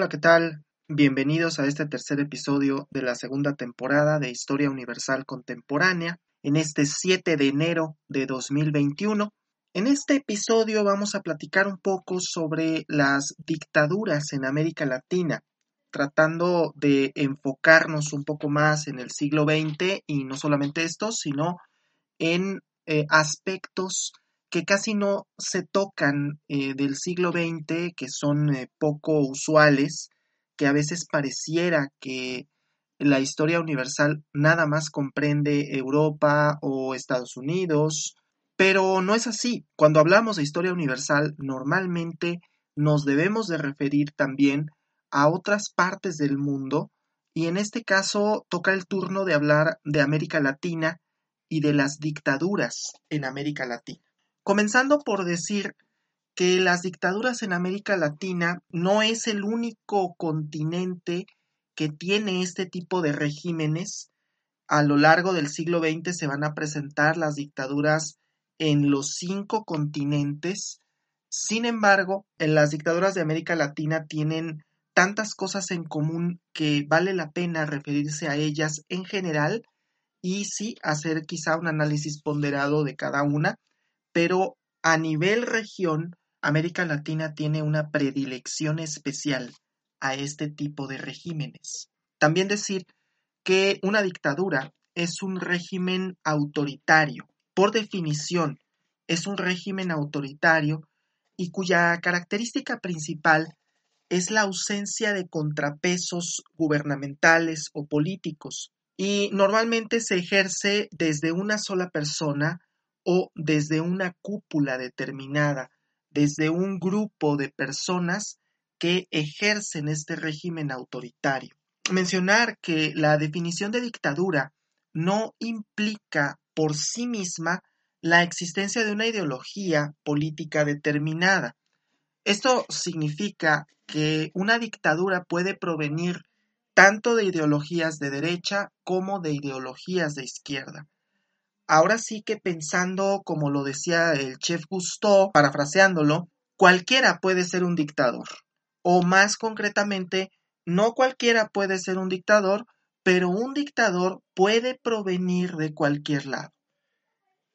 Hola, ¿qué tal? Bienvenidos a este tercer episodio de la segunda temporada de Historia Universal Contemporánea, en este 7 de enero de 2021. En este episodio vamos a platicar un poco sobre las dictaduras en América Latina, tratando de enfocarnos un poco más en el siglo XX y no solamente esto, sino en eh, aspectos que casi no se tocan eh, del siglo XX, que son eh, poco usuales, que a veces pareciera que la historia universal nada más comprende Europa o Estados Unidos, pero no es así. Cuando hablamos de historia universal, normalmente nos debemos de referir también a otras partes del mundo, y en este caso toca el turno de hablar de América Latina y de las dictaduras en América Latina. Comenzando por decir que las dictaduras en América Latina no es el único continente que tiene este tipo de regímenes. A lo largo del siglo XX se van a presentar las dictaduras en los cinco continentes. Sin embargo, en las dictaduras de América Latina tienen tantas cosas en común que vale la pena referirse a ellas en general y sí hacer quizá un análisis ponderado de cada una pero a nivel región, América Latina tiene una predilección especial a este tipo de regímenes. También decir que una dictadura es un régimen autoritario. Por definición, es un régimen autoritario y cuya característica principal es la ausencia de contrapesos gubernamentales o políticos y normalmente se ejerce desde una sola persona o desde una cúpula determinada, desde un grupo de personas que ejercen este régimen autoritario. Mencionar que la definición de dictadura no implica por sí misma la existencia de una ideología política determinada. Esto significa que una dictadura puede provenir tanto de ideologías de derecha como de ideologías de izquierda ahora sí que pensando como lo decía el chef Gusteau, parafraseándolo, cualquiera puede ser un dictador. O más concretamente, no cualquiera puede ser un dictador, pero un dictador puede provenir de cualquier lado.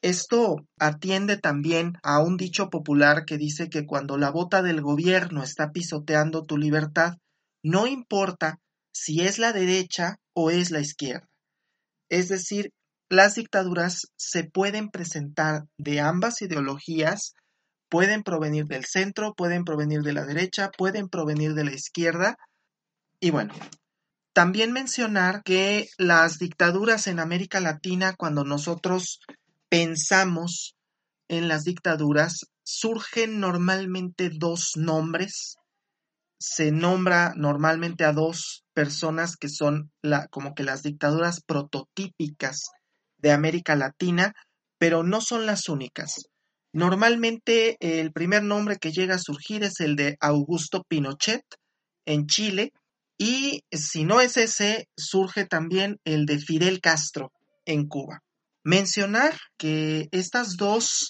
Esto atiende también a un dicho popular que dice que cuando la bota del gobierno está pisoteando tu libertad, no importa si es la derecha o es la izquierda. Es decir, las dictaduras se pueden presentar de ambas ideologías, pueden provenir del centro, pueden provenir de la derecha, pueden provenir de la izquierda. Y bueno, también mencionar que las dictaduras en América Latina, cuando nosotros pensamos en las dictaduras, surgen normalmente dos nombres. Se nombra normalmente a dos personas que son como que las dictaduras prototípicas de América Latina, pero no son las únicas. Normalmente el primer nombre que llega a surgir es el de Augusto Pinochet en Chile y si no es ese, surge también el de Fidel Castro en Cuba. Mencionar que estas dos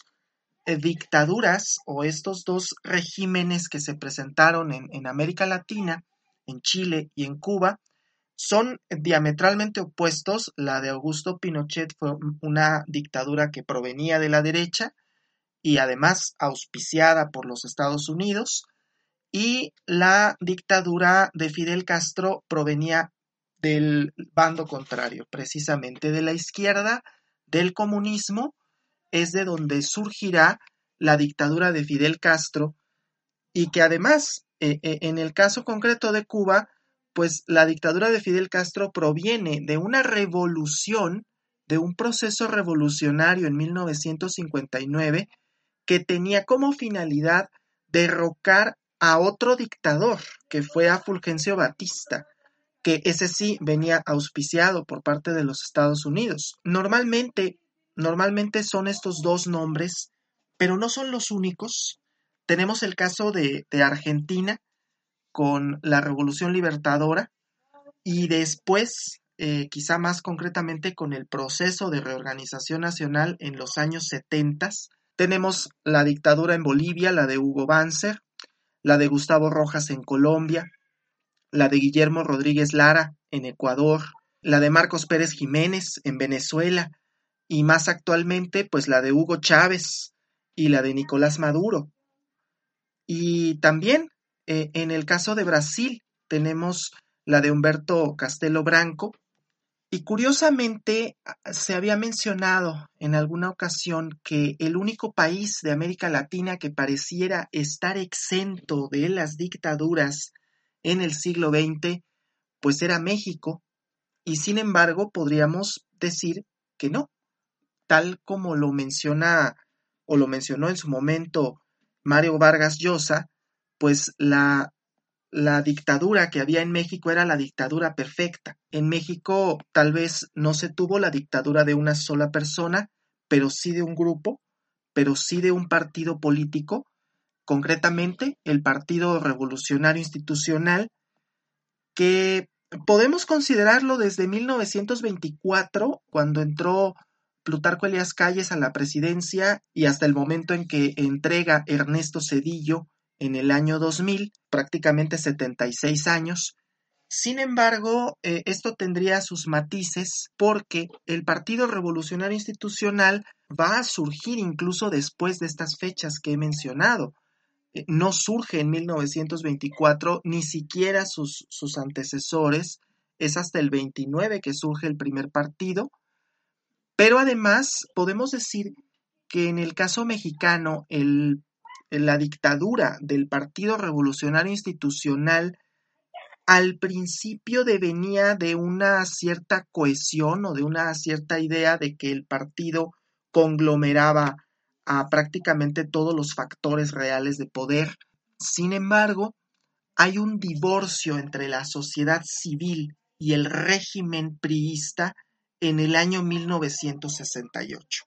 eh, dictaduras o estos dos regímenes que se presentaron en, en América Latina, en Chile y en Cuba, son diametralmente opuestos. La de Augusto Pinochet fue una dictadura que provenía de la derecha y además auspiciada por los Estados Unidos. Y la dictadura de Fidel Castro provenía del bando contrario, precisamente de la izquierda, del comunismo, es de donde surgirá la dictadura de Fidel Castro y que además, eh, eh, en el caso concreto de Cuba, pues la dictadura de Fidel Castro proviene de una revolución, de un proceso revolucionario en 1959 que tenía como finalidad derrocar a otro dictador, que fue a Fulgencio Batista, que ese sí venía auspiciado por parte de los Estados Unidos. Normalmente, normalmente son estos dos nombres, pero no son los únicos. Tenemos el caso de, de Argentina, con la Revolución Libertadora y después, eh, quizá más concretamente, con el proceso de reorganización nacional en los años 70. Tenemos la dictadura en Bolivia, la de Hugo Banzer, la de Gustavo Rojas en Colombia, la de Guillermo Rodríguez Lara en Ecuador, la de Marcos Pérez Jiménez en Venezuela y más actualmente pues la de Hugo Chávez y la de Nicolás Maduro. Y también eh, en el caso de Brasil tenemos la de Humberto Castelo Branco y curiosamente se había mencionado en alguna ocasión que el único país de América Latina que pareciera estar exento de las dictaduras en el siglo XX, pues era México, y sin embargo podríamos decir que no, tal como lo menciona o lo mencionó en su momento Mario Vargas Llosa, pues la la dictadura que había en México era la dictadura perfecta. En México tal vez no se tuvo la dictadura de una sola persona, pero sí de un grupo, pero sí de un partido político, concretamente el Partido Revolucionario Institucional, que podemos considerarlo desde 1924, cuando entró Plutarco Elias Calles a la presidencia y hasta el momento en que entrega Ernesto Cedillo en el año 2000, prácticamente 76 años. Sin embargo, eh, esto tendría sus matices porque el Partido Revolucionario Institucional va a surgir incluso después de estas fechas que he mencionado. Eh, no surge en 1924, ni siquiera sus, sus antecesores, es hasta el 29 que surge el primer partido, pero además podemos decir que en el caso mexicano el la dictadura del Partido Revolucionario Institucional al principio devenía de una cierta cohesión o de una cierta idea de que el partido conglomeraba a prácticamente todos los factores reales de poder. Sin embargo, hay un divorcio entre la sociedad civil y el régimen priista en el año 1968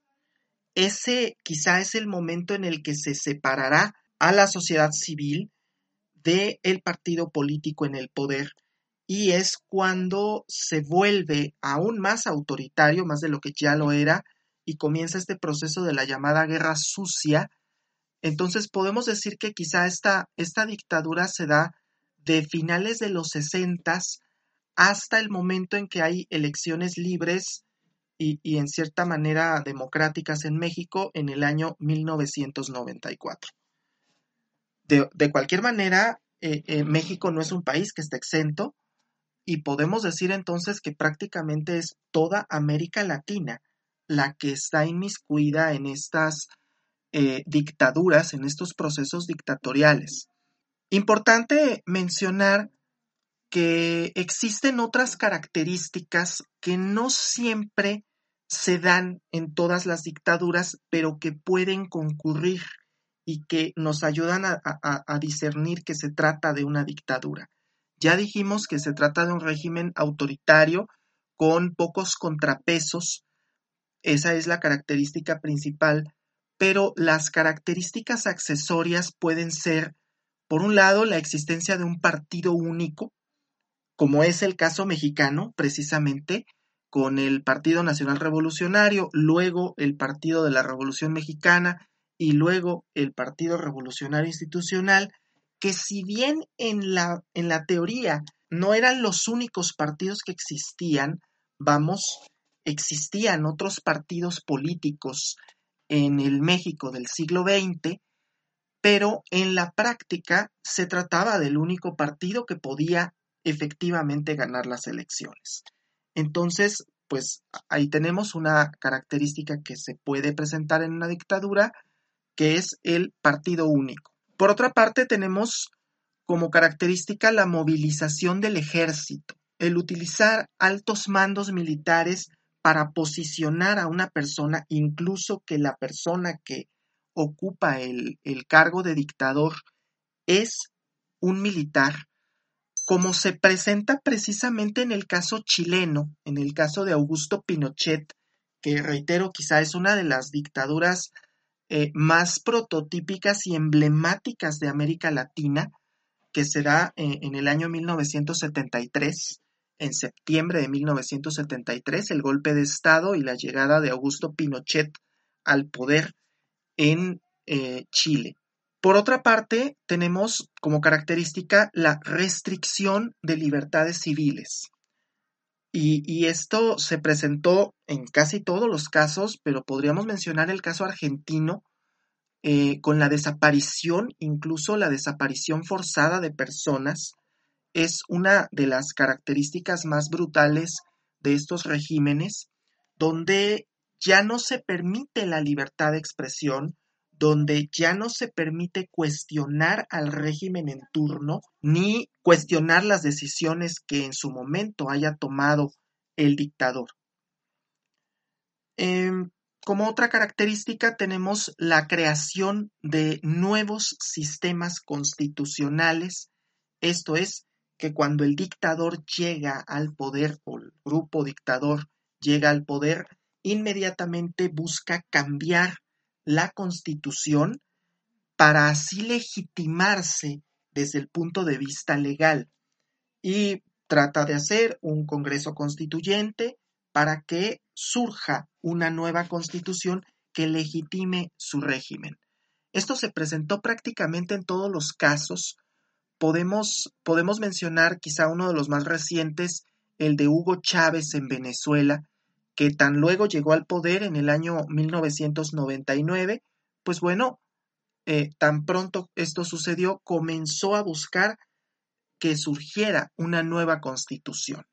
ese quizá es el momento en el que se separará a la sociedad civil del el partido político en el poder y es cuando se vuelve aún más autoritario, más de lo que ya lo era, y comienza este proceso de la llamada guerra sucia. Entonces podemos decir que quizá esta, esta dictadura se da de finales de los sesentas hasta el momento en que hay elecciones libres y, en cierta manera democráticas en México en el año 1994. De, de cualquier manera, eh, eh, México no es un país que esté exento y podemos decir entonces que prácticamente es toda América Latina la que está inmiscuida en estas eh, dictaduras, en estos procesos dictatoriales. Importante mencionar que existen otras características que no siempre se dan en todas las dictaduras, pero que pueden concurrir y que nos ayudan a, discernir que se trata de una dictadura. Ya dijimos que se trata de un régimen autoritario con pocos contrapesos, esa es la característica principal, pero las características accesorias pueden ser, por un lado, la existencia de un partido único, como es el caso mexicano, precisamente, con el Partido Nacional Revolucionario, luego el Partido de la Revolución Mexicana y luego el Partido Revolucionario Institucional, que si bien en la, en la teoría no eran los únicos partidos que existían, vamos, existían otros partidos políticos en el México del siglo XX, pero en la práctica se trataba del único partido que podía efectivamente ganar las elecciones. Entonces, pues ahí tenemos una característica que se puede presentar en una dictadura, que es el partido único. Por otra parte, tenemos como característica la movilización del ejército, el utilizar altos mandos militares para posicionar a una persona, incluso que la persona que ocupa el, cargo de dictador es un militar como se presenta precisamente en el caso chileno, en el caso de Augusto Pinochet, que reitero, quizá es una de las dictaduras eh, más prototípicas y emblemáticas de América Latina, que se da eh, en el año 1973, en septiembre de 1973, el golpe de Estado y la llegada de Augusto Pinochet al poder en eh, Chile. Por otra parte, tenemos como característica la restricción de libertades civiles. Y, esto se presentó en casi todos los casos, pero podríamos mencionar el caso argentino eh, con la desaparición, incluso la desaparición forzada de personas, es una de las características más brutales de estos regímenes, donde ya no se permite la libertad de expresión, donde ya no se permite cuestionar al régimen en turno, ni cuestionar las decisiones que en su momento haya tomado el dictador. Em, como otra característica tenemos la creación de nuevos sistemas constitucionales, esto es, que cuando el dictador llega al poder o el grupo dictador llega al poder, inmediatamente busca cambiar la constitución para así legitimarse desde el punto de vista legal y trata de hacer un Congreso constituyente para que surja una nueva constitución que legitime su régimen. Esto se presentó prácticamente en todos los casos. Podemos, podemos mencionar quizá uno de los más recientes, el de Hugo Chávez en Venezuela, que tan luego llegó al poder en el año 1999, pues bueno, eh, tan pronto esto sucedió, comenzó a buscar que surgiera una nueva constitución,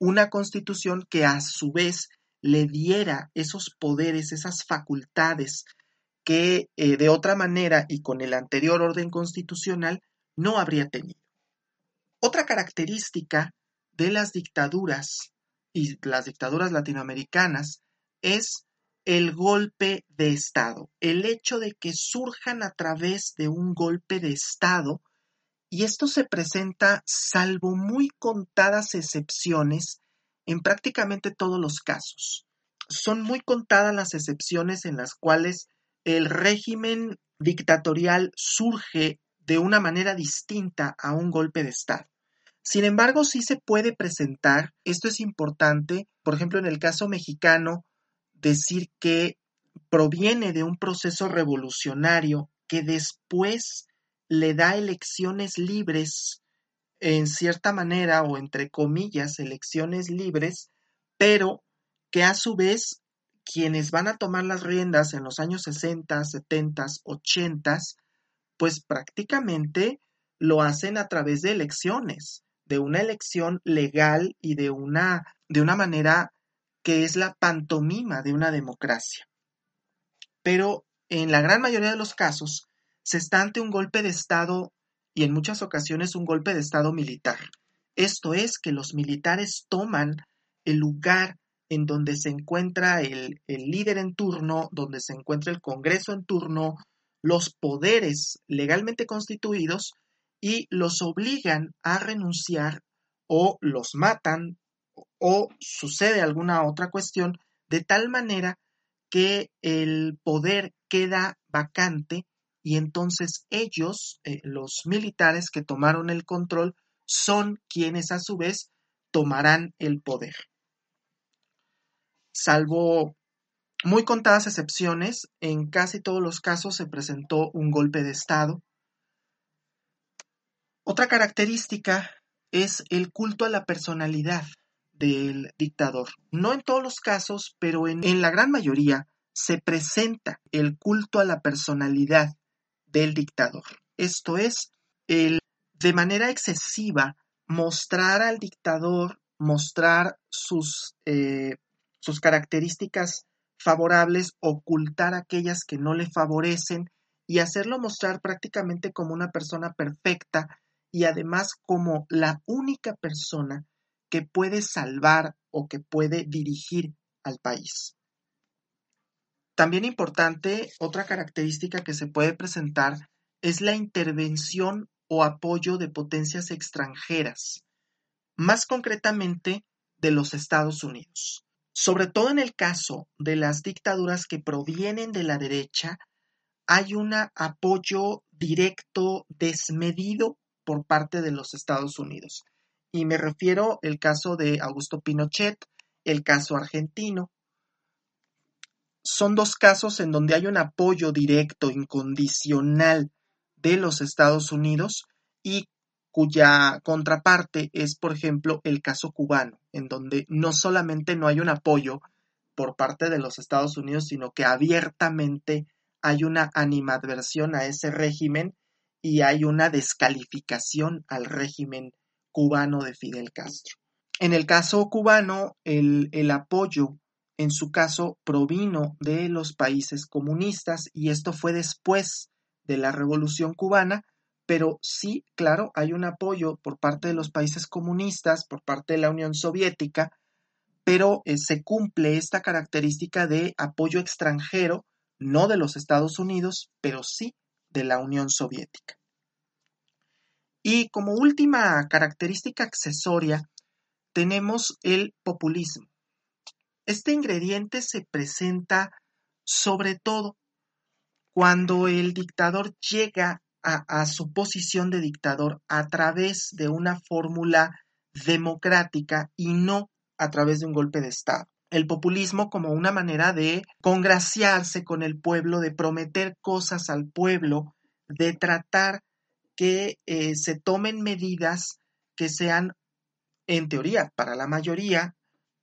una constitución que a su vez le diera esos poderes, esas facultades que eh, de otra manera y con el anterior orden constitucional no habría tenido. Otra característica de las dictaduras y las dictaduras latinoamericanas es el golpe de Estado, el hecho de que surjan a través de un golpe de Estado, y esto se presenta, salvo muy contadas excepciones, en prácticamente todos los casos. Son muy contadas las excepciones en las cuales el régimen dictatorial surge de una manera distinta a un golpe de Estado. Sin embargo, sí se puede presentar, esto es importante, por ejemplo, en el caso mexicano, decir que proviene de un proceso revolucionario que después le da elecciones libres, en cierta manera, o entre comillas, elecciones libres, pero que a su vez quienes van a tomar las riendas en los años 60, 70, 80, pues prácticamente lo hacen a través de elecciones de una elección legal y de una, de una manera que es la pantomima de una democracia. Pero en la gran mayoría de los casos se está ante un golpe de Estado y en muchas ocasiones un golpe de Estado militar. Esto es que los militares toman el lugar en donde se encuentra el, el, líder en turno, donde se encuentra el Congreso en turno, los poderes legalmente constituidos y los obligan a renunciar o los matan o sucede alguna otra cuestión de tal manera que el poder queda vacante y entonces ellos, eh, los militares que tomaron el control, son quienes a su vez tomarán el poder. Salvo muy contadas excepciones, en casi todos los casos se presentó un golpe de Estado otra característica es el culto a la personalidad del dictador. No en todos los casos, pero en, la gran mayoría se presenta el culto a la personalidad del dictador. Esto es, el de manera excesiva mostrar al dictador, mostrar sus, eh, sus características favorables, ocultar aquellas que no le favorecen y hacerlo mostrar prácticamente como una persona perfecta y además como la única persona que puede salvar o que puede dirigir al país. También importante, otra característica que se puede presentar es la intervención o apoyo de potencias extranjeras, más concretamente de los Estados Unidos. Sobre todo en el caso de las dictaduras que provienen de la derecha, hay un apoyo directo, desmedido por parte de los Estados Unidos. Y me refiero al caso de Augusto Pinochet, el caso argentino. Son dos casos en donde hay un apoyo directo, incondicional de los Estados Unidos y cuya contraparte es, por ejemplo, el caso cubano, en donde no solamente no hay un apoyo por parte de los Estados Unidos, sino que abiertamente hay una animadversión a ese régimen y hay una descalificación al régimen cubano de Fidel Castro. En el caso cubano, el, el apoyo en su caso provino de los países comunistas y esto fue después de la Revolución cubana, pero sí, claro, hay un apoyo por parte de los países comunistas, por parte de la Unión Soviética, pero eh, se cumple esta característica de apoyo extranjero, no de los Estados Unidos, pero sí de la Unión Soviética. Y como última característica accesoria, tenemos el populismo. Este ingrediente se presenta sobre todo cuando el dictador llega a, su posición de dictador a través de una fórmula democrática y no a través de un golpe de Estado. El populismo como una manera de congraciarse con el pueblo, de prometer cosas al pueblo, de tratar que eh, se tomen medidas que sean, en teoría, para la mayoría,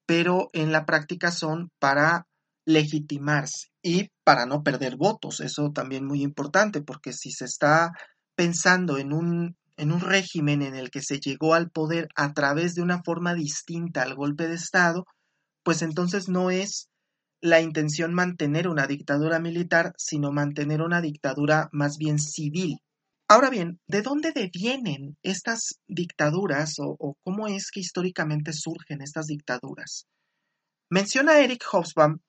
pero en la práctica son para legitimarse y para no perder votos. Eso también muy importante, porque si se está pensando en un, en un régimen en el que se llegó al poder a través de una forma distinta al golpe de Estado, pues entonces no es la intención mantener una dictadura militar, sino mantener una dictadura más bien civil. Ahora bien, ¿de dónde devienen estas dictaduras o, cómo es que históricamente surgen estas dictaduras? Menciona Eric Hobsbawm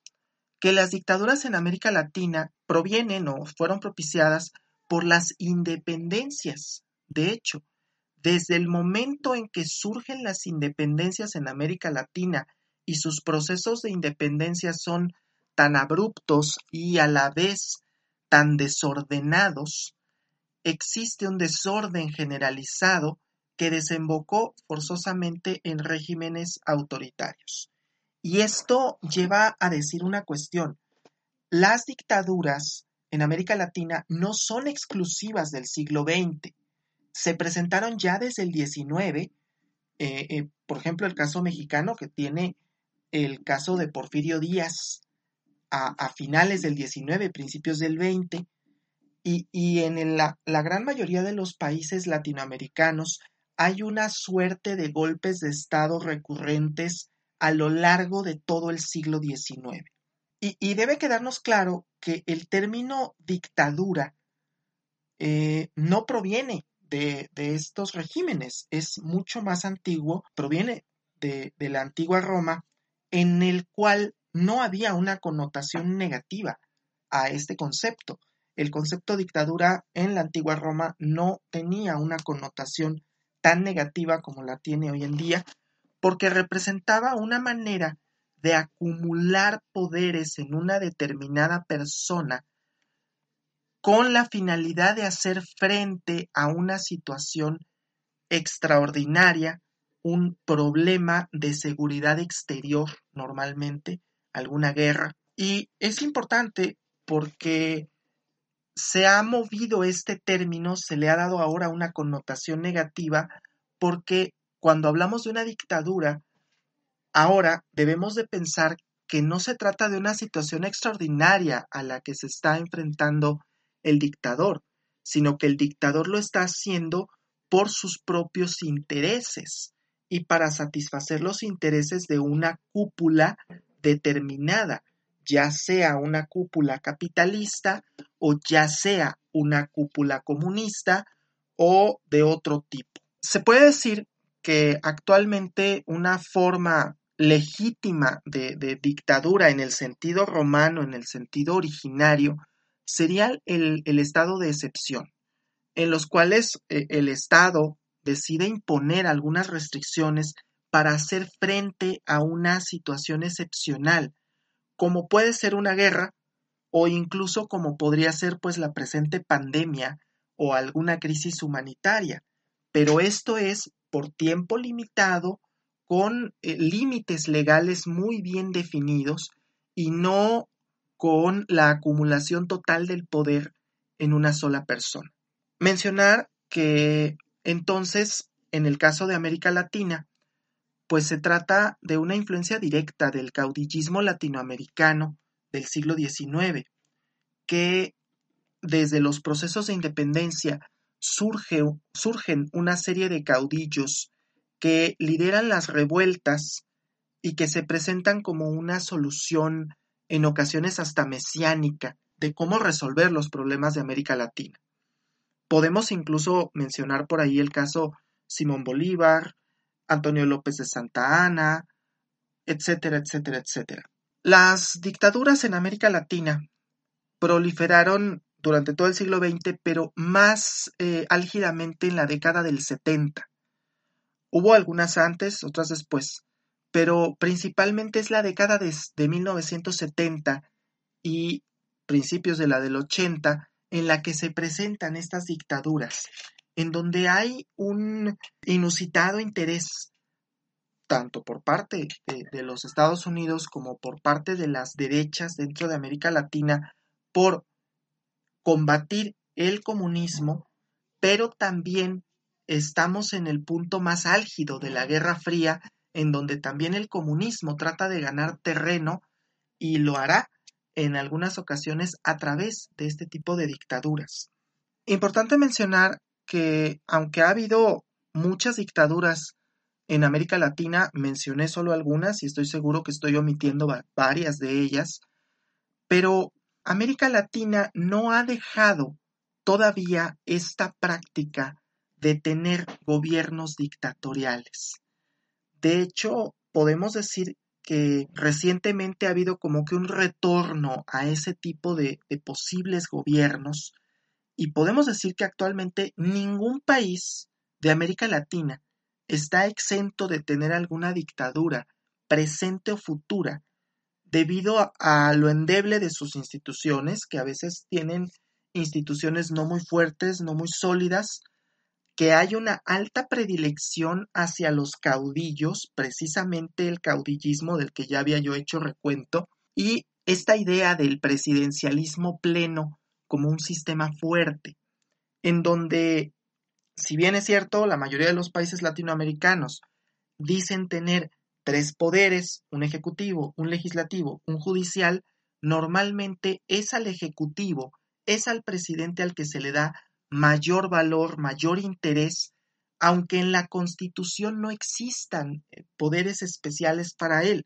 que las dictaduras en América Latina provienen o fueron propiciadas por las independencias. De hecho, desde el momento en que surgen las independencias en América Latina y sus procesos de independencia son tan abruptos y a la vez tan desordenados, existe un desorden generalizado que desembocó forzosamente en regímenes autoritarios. Y esto lleva a decir una cuestión. Las dictaduras en América Latina no son exclusivas del siglo XX. Se presentaron ya desde el XIX, eh, eh, por ejemplo, el caso mexicano que tiene el caso de Porfirio Díaz a, finales del XIX, principios del XX, y, en la, la gran mayoría de los países latinoamericanos hay una suerte de golpes de Estado recurrentes a lo largo de todo el siglo XIX. Y, debe quedarnos claro que el término dictadura eh, no proviene de, estos regímenes, es mucho más antiguo, proviene de, de la antigua Roma, en el cual no había una connotación negativa a este concepto. El concepto dictadura en la antigua Roma no tenía una connotación tan negativa como la tiene hoy en día, porque representaba una manera de acumular poderes en una determinada persona con la finalidad de hacer frente a una situación extraordinaria, un problema de seguridad exterior normalmente, alguna guerra. Y es importante porque se ha movido este término, se le ha dado ahora una connotación negativa porque cuando hablamos de una dictadura, ahora debemos de pensar que no se trata de una situación extraordinaria a la que se está enfrentando el dictador, sino que el dictador lo está haciendo por sus propios intereses y para satisfacer los intereses de una cúpula determinada, ya sea una cúpula capitalista o ya sea una cúpula comunista o de otro tipo. Se puede decir que actualmente una forma legítima de, dictadura en el sentido romano, en el sentido originario, sería el, estado de excepción, en los cuales eh, el Estado decide imponer algunas restricciones para hacer frente a una situación excepcional, como puede ser una guerra o incluso como podría ser pues la presente pandemia o alguna crisis humanitaria. Pero esto es por tiempo limitado, con eh, límites legales muy bien definidos y no con la acumulación total del poder en una sola persona. Mencionar que entonces, en el caso de América Latina, pues se trata de una influencia directa del caudillismo latinoamericano del siglo XIX, que desde los procesos de independencia surge, surgen una serie de caudillos que lideran las revueltas y que se presentan como una solución en ocasiones hasta mesiánica de cómo resolver los problemas de América Latina. Podemos incluso mencionar por ahí el caso Simón Bolívar, Antonio López de Santa Ana, etcétera, etcétera, etcétera. Las dictaduras en América Latina proliferaron durante todo el siglo XX, pero más eh, álgidamente en la década del 70. Hubo algunas antes, otras después, pero principalmente es la década de, de 1970 y principios de la del 80 en la que se presentan estas dictaduras, en donde hay un inusitado interés tanto por parte de, los Estados Unidos como por parte de las derechas dentro de América Latina por combatir el comunismo, pero también estamos en el punto más álgido de la Guerra Fría, en donde también el comunismo trata de ganar terreno y lo hará en algunas ocasiones a través de este tipo de dictaduras. Importante mencionar que aunque ha habido muchas dictaduras en América Latina, mencioné solo algunas y estoy seguro que estoy omitiendo varias de ellas, pero América Latina no ha dejado todavía esta práctica de tener gobiernos dictatoriales. De hecho, podemos decir que recientemente ha habido como que un retorno a ese tipo de, posibles gobiernos y podemos decir que actualmente ningún país de América Latina está exento de tener alguna dictadura, presente o futura, debido a, lo endeble de sus instituciones, que a veces tienen instituciones no muy fuertes, no muy sólidas, que hay una alta predilección hacia los caudillos, precisamente el caudillismo del que ya había yo hecho recuento, y esta idea del presidencialismo pleno como un sistema fuerte, en donde, si bien es cierto, la mayoría de los países latinoamericanos dicen tener tres poderes, un ejecutivo, un legislativo, un judicial, normalmente es al ejecutivo, es al presidente al que se le da mayor valor, mayor interés, aunque en la Constitución no existan eh, poderes especiales para él.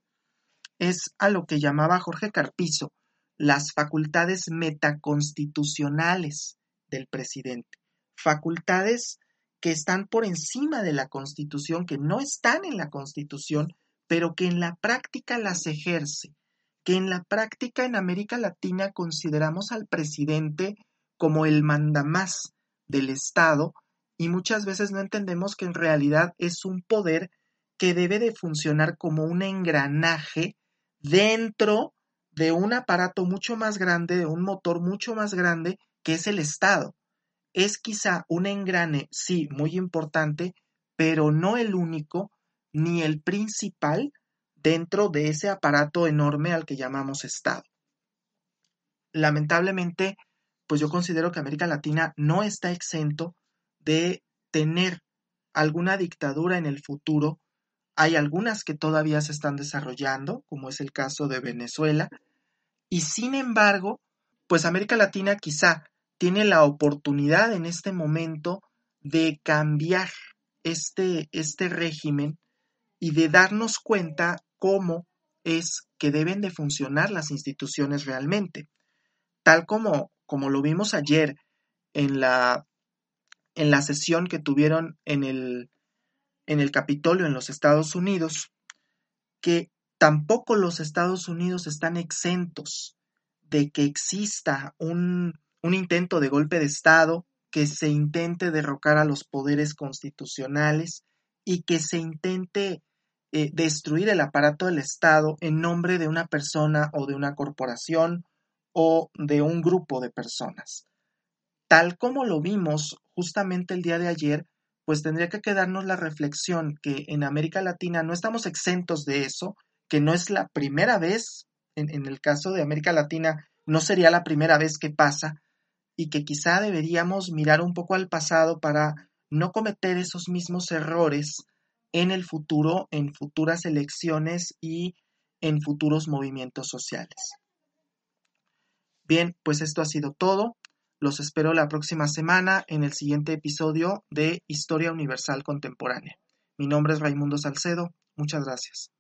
Es a lo que llamaba Jorge Carpizo las facultades metaconstitucionales del presidente, facultades que están por encima de la Constitución, que no están en la Constitución, pero que en la práctica las ejerce, que en la práctica en América Latina consideramos al presidente como el mandamás del Estado y muchas veces no entendemos que en realidad es un poder que debe de funcionar como un engranaje dentro de un aparato mucho más grande, de un motor mucho más grande que es el Estado. Es quizá un engrane, sí, muy importante, pero no el único ni el principal dentro de ese aparato enorme al que llamamos Estado. Lamentablemente, pues yo considero que América Latina no está exento de tener alguna dictadura en el futuro. Hay algunas que todavía se están desarrollando, como es el caso de Venezuela, y sin embargo, pues América Latina quizá tiene la oportunidad en este momento de cambiar este, este régimen y de darnos cuenta cómo es que deben de funcionar las instituciones realmente. Tal como, como lo vimos ayer en la, en la sesión que tuvieron en el, en el Capitolio en los Estados Unidos, que tampoco los Estados Unidos están exentos de que exista un, un intento de golpe de Estado, que se intente derrocar a los poderes constitucionales y que se intente eh, destruir el aparato del Estado en nombre de una persona o de una corporación o de un grupo de personas. Tal como lo vimos justamente el día de ayer, pues tendría que quedarnos la reflexión que en América Latina no estamos exentos de eso, que no es la primera vez, en, en el caso de América Latina, no sería la primera vez que pasa, y que quizá deberíamos mirar un poco al pasado para no cometer esos mismos errores en el futuro, en futuras elecciones y en futuros movimientos sociales. Bien, pues esto ha sido todo. Los espero la próxima semana en el siguiente episodio de Historia Universal Contemporánea. Mi nombre es Raimundo Salcedo. Muchas gracias.